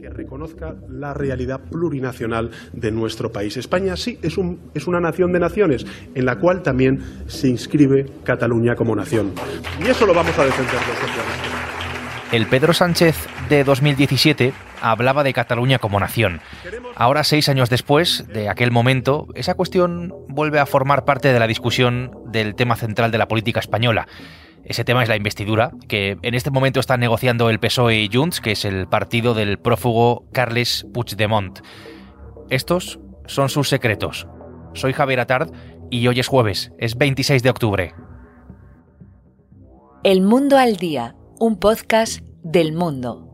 que reconozca la realidad plurinacional de nuestro país. España sí es, un, es una nación de naciones en la cual también se inscribe Cataluña como nación. Y eso lo vamos a defender los socialistas. El Pedro Sánchez de 2017 hablaba de Cataluña como nación. Ahora, seis años después de aquel momento, esa cuestión vuelve a formar parte de la discusión del tema central de la política española. Ese tema es la investidura, que en este momento están negociando el PSOE y Junts, que es el partido del prófugo Carles Puigdemont. Estos son sus secretos. Soy Javier Atard y hoy es jueves, es 26 de octubre. El Mundo al Día, un podcast del mundo.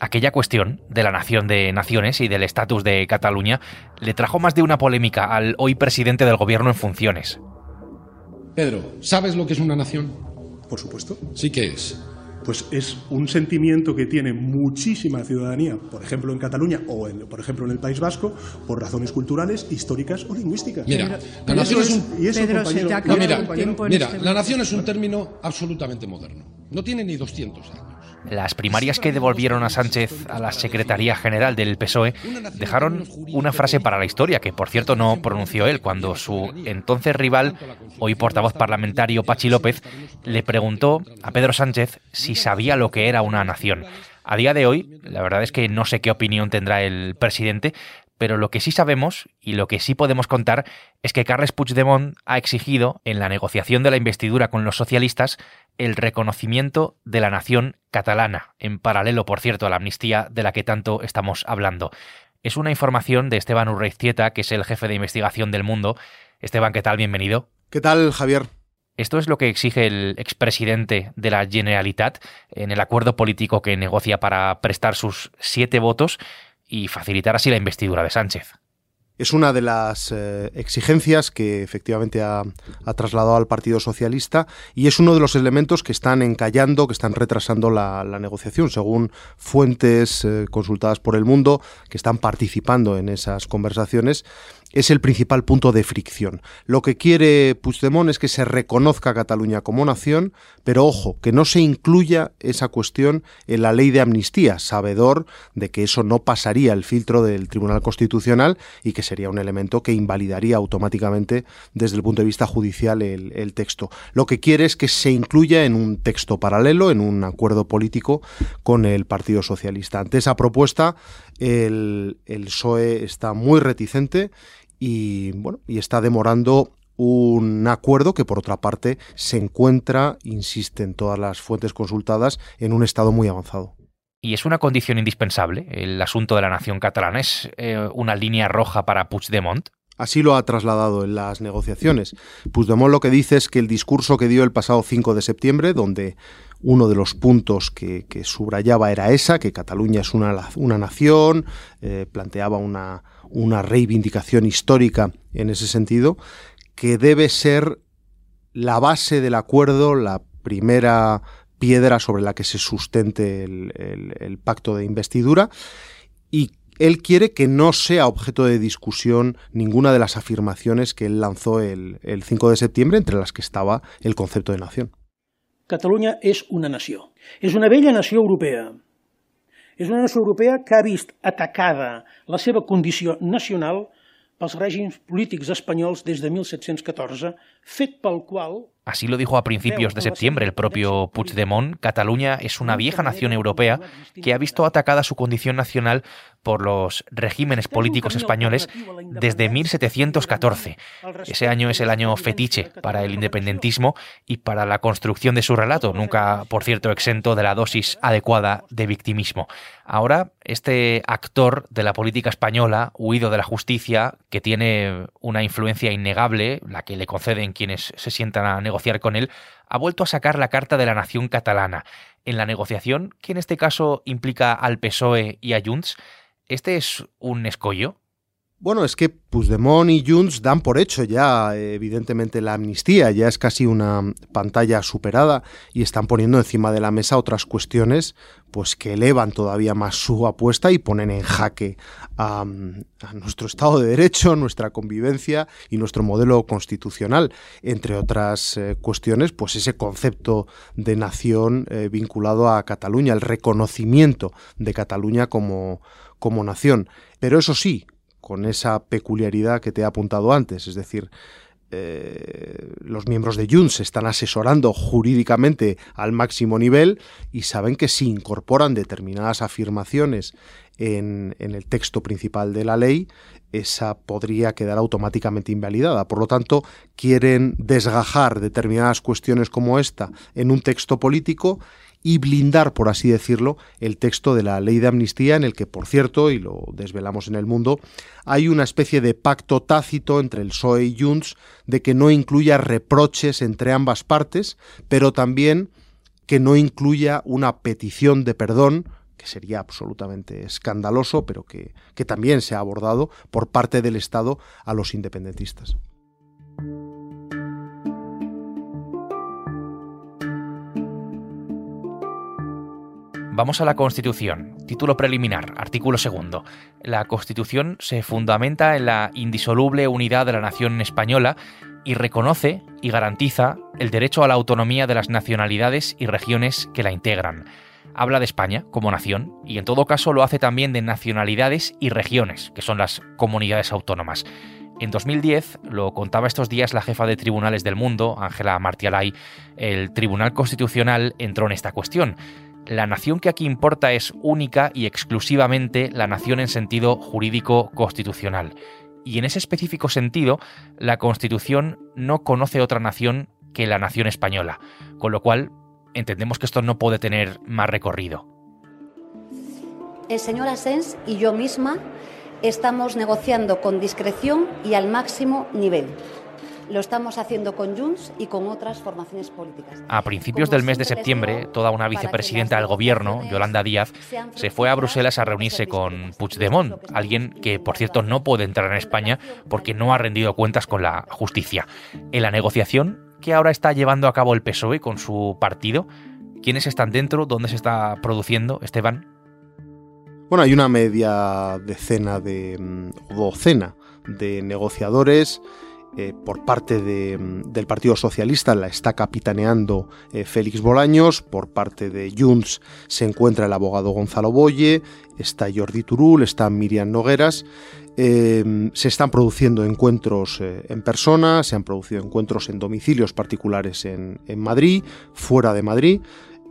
Aquella cuestión de la nación de naciones y del estatus de Cataluña le trajo más de una polémica al hoy presidente del gobierno en funciones. Pedro, ¿sabes lo que es una nación? Por supuesto. Sí que es. Pues es un sentimiento que tiene muchísima ciudadanía, por ejemplo en Cataluña o en, por ejemplo en el País Vasco, por razones culturales, históricas o lingüísticas. Mira, la nación es un... y eso, Pedro, compañero, se te ha No, mira, acabado el tiempo en mira, este la nación es un término absolutamente moderno. No tiene ni 200 años. Las primarias que devolvieron a Sánchez a la Secretaría General del PSOE dejaron una frase para la historia, que por cierto no pronunció él, cuando su entonces rival, hoy portavoz parlamentario Pachi López, le preguntó a Pedro Sánchez si sabía lo que era una nación. A día de hoy, la verdad es que no sé qué opinión tendrá el presidente, pero lo que sí sabemos y lo que sí podemos contar es que Carles Puigdemont ha exigido, en la negociación de la investidura con los socialistas, el reconocimiento de la nación catalana, en paralelo, por cierto, a la amnistía de la que tanto estamos hablando. Es una información de Esteban Urreiztieta, que es el jefe de investigación del mundo. Esteban, ¿qué tal? Bienvenido. ¿Qué tal, Javier? Esto es lo que exige el expresidente de la Generalitat en el acuerdo político que negocia para prestar sus siete votos y facilitar así la investidura de Sánchez. Es una de las eh, exigencias que efectivamente ha, trasladado al Partido Socialista y es uno de los elementos que están encallando, que están retrasando la, la negociación, según fuentes eh, consultadas por el mundo que están participando en esas conversaciones. Es el principal punto de fricción. Lo que quiere Puigdemont es que se reconozca a Cataluña como nación, pero ojo, que no se incluya esa cuestión en la ley de amnistía, sabedor de que eso no pasaría el filtro del Tribunal Constitucional y que sería un elemento que invalidaría automáticamente desde el punto de vista judicial el, texto. Lo que quiere es que se incluya en un texto paralelo, en un acuerdo político con el Partido Socialista. Ante esa propuesta, el, el PSOE está muy reticente y, bueno, y está demorando un acuerdo que por otra parte se encuentra, insisten todas las fuentes consultadas, en un estado muy avanzado. Y es una condición indispensable el asunto de la nación catalana. ¿Es eh, una línea roja para Puigdemont? Así lo ha trasladado en las negociaciones. Puigdemont lo que dice es que el discurso que dio el pasado 5 de septiembre, donde uno de los puntos que, que subrayaba era esa, que Cataluña es una, una nación, eh, planteaba una, una reivindicación histórica en ese sentido, que debe ser la base del acuerdo, la primera piedra sobre la que se sustente el, pacto de investidura y él quiere que no sea objeto de discusión ninguna de las afirmaciones que él lanzó el, el 5 de septiembre, entre las que estaba el concepto de nación. Catalunya és una nació. És una vella nació europea. És una nació europea que ha vist atacada la seva condició nacional pels règims polítics espanyols des de 1714, fet pel qual Así lo dijo a principios de septiembre el propio Puigdemont. Cataluña es una vieja nación europea que ha visto atacada su condición nacional por los regímenes políticos españoles desde 1714. Ese año es el año fetiche para el independentismo y para la construcción de su relato, nunca, por cierto, exento de la dosis adecuada de victimismo. Ahora, este actor de la política española, huido de la justicia, que tiene una influencia innegable, la que le conceden quienes se sientan a negociar negociar con él, ha vuelto a sacar la carta de la nación catalana. En la negociación, que en este caso implica al PSOE y a Junts, ¿este es un escollo? Bueno, es que Puigdemont y Junts dan por hecho ya, evidentemente, la amnistía, ya es casi una pantalla superada y están poniendo encima de la mesa otras cuestiones pues que elevan todavía más su apuesta y ponen en jaque a, nuestro Estado de Derecho, nuestra convivencia y nuestro modelo constitucional, entre otras eh, cuestiones, pues ese concepto de nación eh, vinculado a Cataluña, el reconocimiento de Cataluña como, como nación. Pero eso sí, con esa peculiaridad que te he apuntado antes, es decir, eh, los miembros de Junts se están asesorando jurídicamente al máximo nivel y saben que si incorporan determinadas afirmaciones en, en, el texto principal de la ley, esa podría quedar automáticamente invalidada. Por lo tanto, quieren desgajar determinadas cuestiones como esta en un texto político y blindar, por así decirlo, el texto de la ley de amnistía en el que, por cierto, y lo desvelamos en el mundo, hay una especie de pacto tácito entre el PSOE y Junts de que no incluya reproches entre ambas partes, pero también que no incluya una petición de perdón que sería absolutamente escandaloso, pero que, que también se ha abordado por parte del Estado a los independentistas. Vamos a la Constitución. Título preliminar, artículo segundo. La Constitución se fundamenta en la indisoluble unidad de la nación española y reconoce y garantiza el derecho a la autonomía de las nacionalidades y regiones que la integran. Habla de España como nación y en todo caso lo hace también de nacionalidades y regiones, que son las comunidades autónomas. En 2010, lo contaba estos días la jefa de tribunales del mundo, Ángela Martialay, el Tribunal Constitucional entró en esta cuestión la nación que aquí importa es única y exclusivamente la nación en sentido jurídico constitucional. Y en ese específico sentido, la Constitución no conoce otra nación que la nación española, con lo cual entendemos que esto no puede tener más recorrido. El señor Asens y yo misma estamos negociando con discreción y al máximo nivel. Lo estamos haciendo con Junts y con otras formaciones políticas. A principios del mes de septiembre, toda una vicepresidenta del gobierno, Yolanda Díaz, se fue a Bruselas a reunirse con Puigdemont, alguien que, por cierto, no puede entrar en España porque no ha rendido cuentas con la justicia. En la negociación que ahora está llevando a cabo el PSOE con su partido, ¿quiénes están dentro? ¿Dónde se está produciendo, Esteban? Bueno, hay una media decena de mm, docena de negociadores eh, por parte mm, del Partido Socialista la está capitaneando eh, Félix Bolaños, por parte de Junts se encuentra el abogado Gonzalo Boye, está Jordi Turul, está Miriam Nogueras. Em, se están produciendo encuentros eh, en persona, se han producido encuentros en domicilios particulares en, en Madrid, fuera de Madrid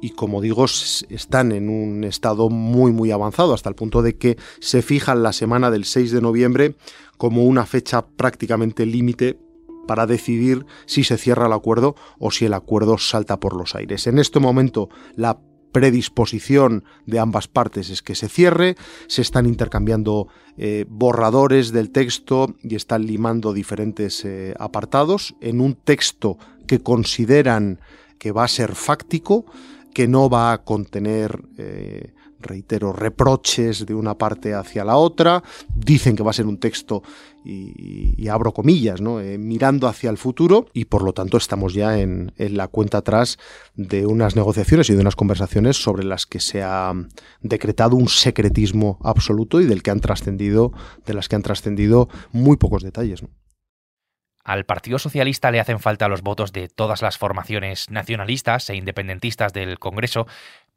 y como digo, están en un estado muy muy avanzado, hasta el punto de que se fijan la semana del 6 de noviembre como una fecha prácticamente límite para decidir si se cierra el acuerdo o si el acuerdo salta por los aires. En este momento la predisposición de ambas partes es que se cierre, se están intercambiando eh, borradores del texto y están limando diferentes eh, apartados en un texto que consideran que va a ser fáctico, que no va a contener, eh, reitero, reproches de una parte hacia la otra. Dicen que va a ser un texto, y, abro comillas, ¿no? Eh, mirando hacia el futuro y por lo tanto estamos ya en, en, la cuenta atrás de unas negociaciones y de unas conversaciones sobre las que se ha decretado un secretismo absoluto y del que han trascendido, de las que han trascendido muy pocos detalles. Al Partido Socialista le hacen falta los votos de todas las formaciones nacionalistas e independentistas del Congreso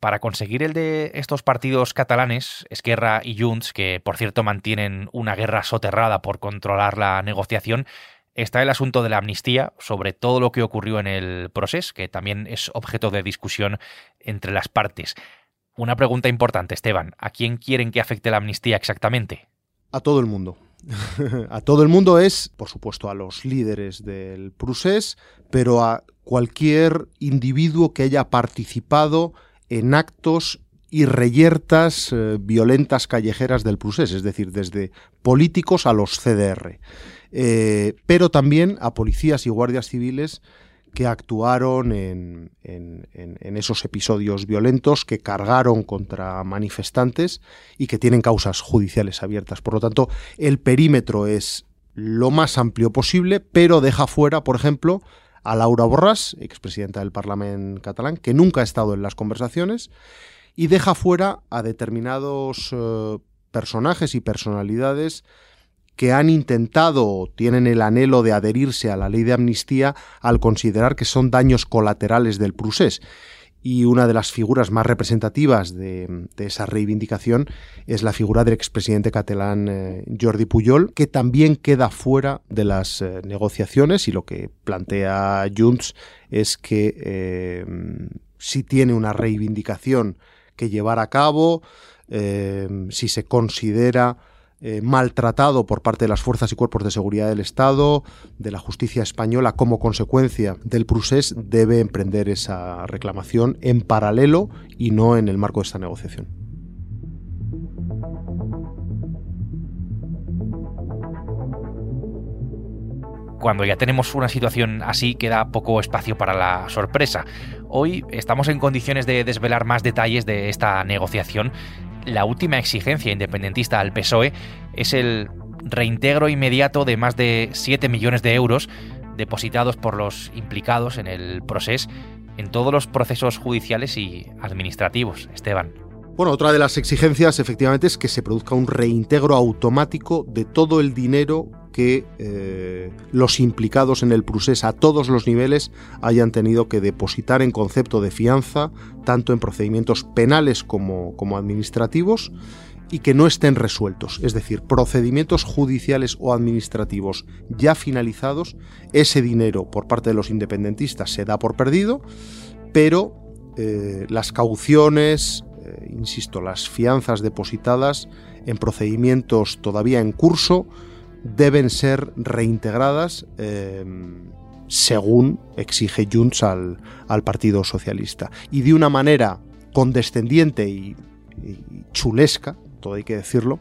para conseguir el de estos partidos catalanes, Esquerra y Junts, que por cierto mantienen una guerra soterrada por controlar la negociación, está el asunto de la amnistía sobre todo lo que ocurrió en el proceso, que también es objeto de discusión entre las partes. Una pregunta importante, Esteban, ¿a quién quieren que afecte la amnistía exactamente? A todo el mundo. a todo el mundo es, por supuesto, a los líderes del procés, pero a cualquier individuo que haya participado en actos y reyertas eh, violentas callejeras del procés, es decir, desde políticos a los CDR, eh, pero también a policías y guardias civiles que actuaron en, en, esos episodios violentos, que cargaron contra manifestantes y que tienen causas judiciales abiertas. Por lo tanto, el perímetro es lo más amplio posible, pero deja fuera, por ejemplo, a Laura Borràs, expresidenta del Parlamento catalán, que nunca ha estado en las conversaciones, y deja fuera a determinados eh, personajes y personalidades que han intentado o tienen el anhelo de adherirse a la ley de amnistía al considerar que son daños colaterales del procés. Y una de las figuras más representativas de, esa reivindicación es la figura del expresidente catalán eh, Jordi Pujol, que también queda fuera de las eh, negociaciones y lo que plantea Junts es que eh, si tiene una reivindicación que llevar a cabo, si se considera eh, maltratado por parte de las fuerzas y cuerpos de seguridad del Estado, de la justicia española, como consecuencia del procés, debe emprender esa reclamación en paralelo y no en el marco de esta negociación. Cuando ya tenemos una situación así queda poco espacio para la sorpresa. Hoy estamos en condiciones de desvelar más detalles de esta negociación la última exigencia independentista al PSOE es el reintegro inmediato de más de 7 millones de euros depositados por los implicados en el proceso en todos los procesos judiciales y administrativos. Esteban. Bueno, otra de las exigencias efectivamente es que se produzca un reintegro automático de todo el dinero que eh, los implicados en el procés a todos los niveles hayan tenido que depositar en concepto de fianza, tanto en procedimientos penales como, como administrativos, y que no estén resueltos, es decir, procedimientos judiciales o administrativos ya finalizados, ese dinero por parte de los independentistas se da por perdido, pero eh, las cauciones, eh, insisto, las fianzas depositadas en procedimientos todavía en curso, deben ser reintegradas eh, según exige Junts al, Partido Socialista. Y de una manera condescendiente y, chulesca, todo hay que decirlo,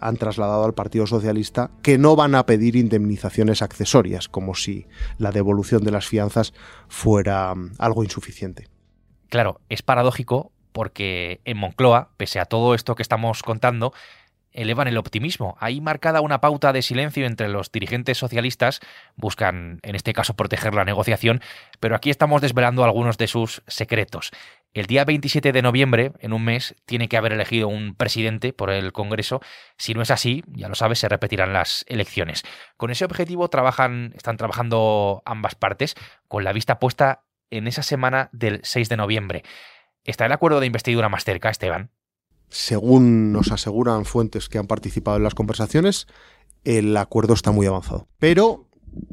han trasladado al Partido Socialista que no van a pedir indemnizaciones accesorias, como si la devolución de las fianzas fuera mm, algo insuficiente. Claro, es paradójico porque en Moncloa, pese a todo esto que estamos contando, elevan el optimismo. Hay marcada una pauta de silencio entre los dirigentes socialistas, buscan en este caso proteger la negociación, pero aquí estamos desvelando algunos de sus secretos. El día 27 de noviembre, en un mes, tiene que haber elegido un presidente por el Congreso. Si no es así, ya lo sabes, se repetirán las elecciones. Con ese objetivo trabajan, están trabajando ambas partes, con la vista puesta en esa semana del 6 de noviembre. ¿Está el acuerdo de investidura más cerca, Esteban? Según nos aseguran fuentes que han participado en las conversaciones, el acuerdo está muy avanzado, pero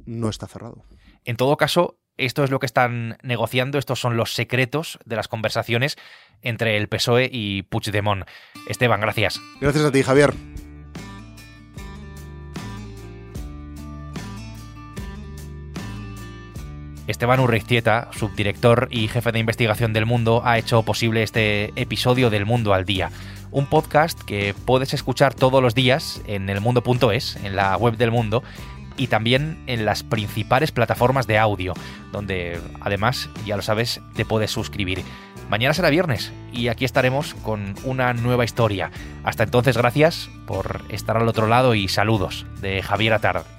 no está cerrado. En todo caso, esto es lo que están negociando, estos son los secretos de las conversaciones entre el PSOE y Puigdemont. Esteban, gracias. Gracias a ti, Javier. Esteban Urreiztieta, subdirector y jefe de investigación del Mundo, ha hecho posible este episodio del Mundo al Día. Un podcast que puedes escuchar todos los días en elmundo.es, en la web del mundo, y también en las principales plataformas de audio, donde además, ya lo sabes, te puedes suscribir. Mañana será viernes y aquí estaremos con una nueva historia. Hasta entonces, gracias por estar al otro lado y saludos de Javier Atard.